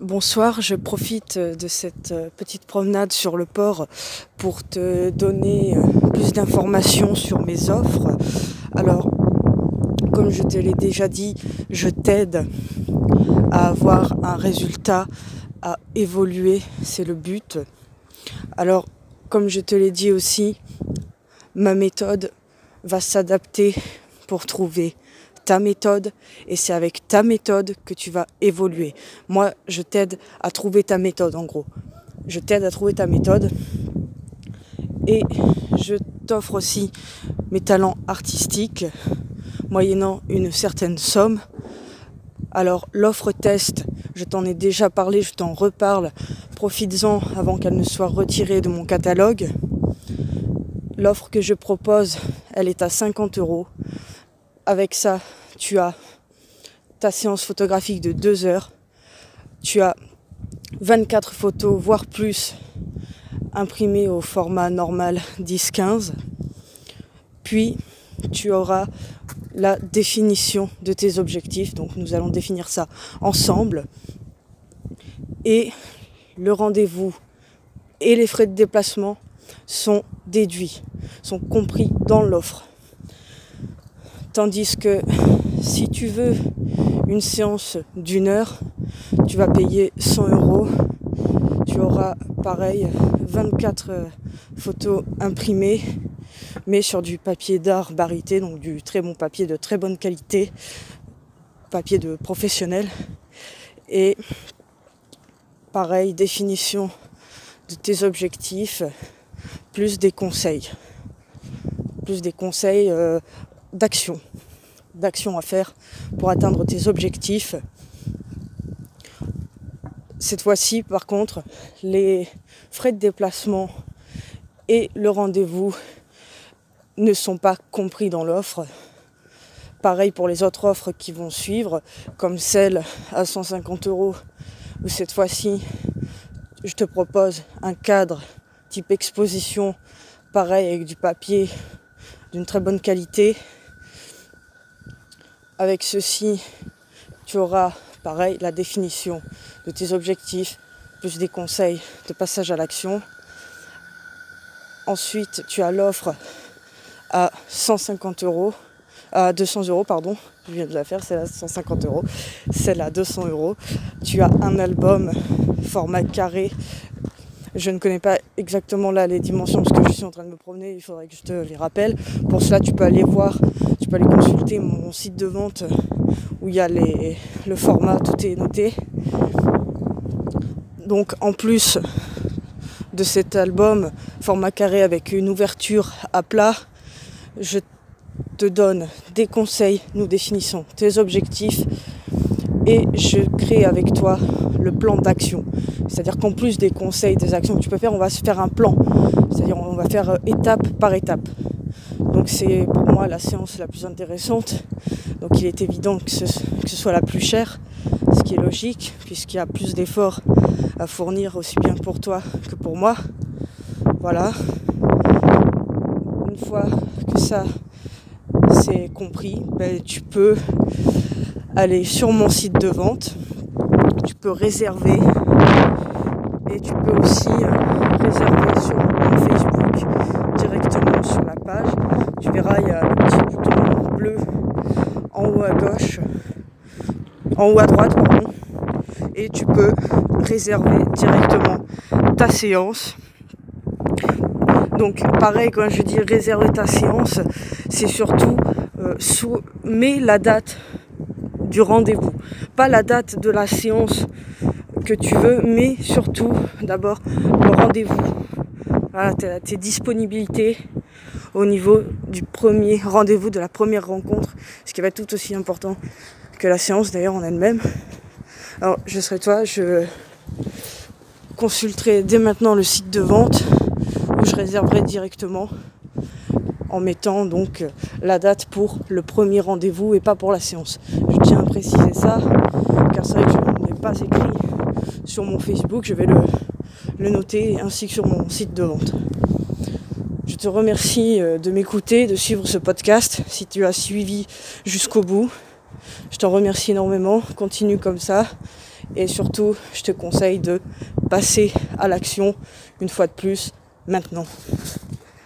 Bonsoir, je profite de cette petite promenade sur le port pour te donner plus d'informations sur mes offres. Alors, comme je te l'ai déjà dit, je t'aide à avoir un résultat, à évoluer, c'est le but. Alors, comme je te l'ai dit aussi, ma méthode va s'adapter pour trouver ta méthode et c'est avec ta méthode que tu vas évoluer. Moi, je t'aide à trouver ta méthode en gros. Je t'aide à trouver ta méthode et je t'offre aussi mes talents artistiques moyennant une certaine somme. Alors l'offre test, je t'en ai déjà parlé, je t'en reparle. Profites-en avant qu'elle ne soit retirée de mon catalogue. L'offre que je propose, elle est à 50 euros. Avec ça, tu as ta séance photographique de 2 heures. Tu as 24 photos, voire plus, imprimées au format normal 10-15. Puis, tu auras la définition de tes objectifs. Donc, nous allons définir ça ensemble. Et le rendez-vous et les frais de déplacement sont déduits, sont compris dans l'offre. Tandis que si tu veux une séance d'une heure, tu vas payer 100 euros. Tu auras pareil 24 euh, photos imprimées, mais sur du papier d'art barité, donc du très bon papier de très bonne qualité, papier de professionnel. Et pareil, définition de tes objectifs, plus des conseils. Plus des conseils euh, d'action, à faire pour atteindre tes objectifs. Cette fois-ci, par contre, les frais de déplacement et le rendez-vous ne sont pas compris dans l'offre. Pareil pour les autres offres qui vont suivre, comme celle à 150 euros, où cette fois-ci, je te propose un cadre type exposition, pareil avec du papier d'une très bonne qualité, avec ceci, tu auras pareil la définition de tes objectifs, plus des conseils de passage à l'action. Ensuite, tu as l'offre à 150 euros, à 200 euros, pardon. Je viens de la faire, c'est à 150 euros. Celle à 200 euros. Tu as un album format carré. Je ne connais pas exactement là les dimensions parce que je suis en train de me promener, il faudrait que je te les rappelle. Pour cela, tu peux aller voir tu peux aller consulter mon site de vente où il y a le format, tout est noté. Donc en plus de cet album format carré avec une ouverture à plat, je te donne des conseils, nous définissons tes objectifs et je crée avec toi le plan d'action. C'est-à-dire qu'en plus des conseils, des actions que tu peux faire, on va se faire un plan. C'est-à-dire on va faire étape par étape. Donc c'est pour moi la séance la plus intéressante. Donc il est évident que ce, soit la plus chère, ce qui est logique, puisqu'il y a plus d'efforts à fournir aussi bien pour toi que pour moi. Voilà. Une fois que ça c'est compris, ben, tu peux aller sur mon site de vente, tu peux réserver et tu peux aussi euh, réserver sur Facebook directement sur la page tu verras, il y a un petit bouton bleu en haut à gauche, en haut à droite, pardon. Et tu peux réserver directement ta séance. Donc pareil, quand je dis réserver ta séance, c'est surtout euh, sous, mets la date du rendez-vous. Pas la date de la séance que tu veux, mais surtout d'abord le rendez-vous. Voilà, tes disponibilités, au niveau du premier rendez-vous, de la première rencontre, ce qui va être tout aussi important que la séance d'ailleurs en elle-même. Alors je serai toi, je consulterai dès maintenant le site de vente où je réserverai directement en mettant donc la date pour le premier rendez-vous et pas pour la séance. Je tiens à préciser ça car c'est vrai que je n'ai pas écrit sur mon Facebook, je vais le, le noter ainsi que sur mon site de vente. Je te remercie euh, de m'écouter, de suivre ce podcast, si tu as suivi jusqu'au bout. Je t'en remercie énormément, continue comme ça. Et surtout, je te conseille de passer à l'action une fois de plus maintenant.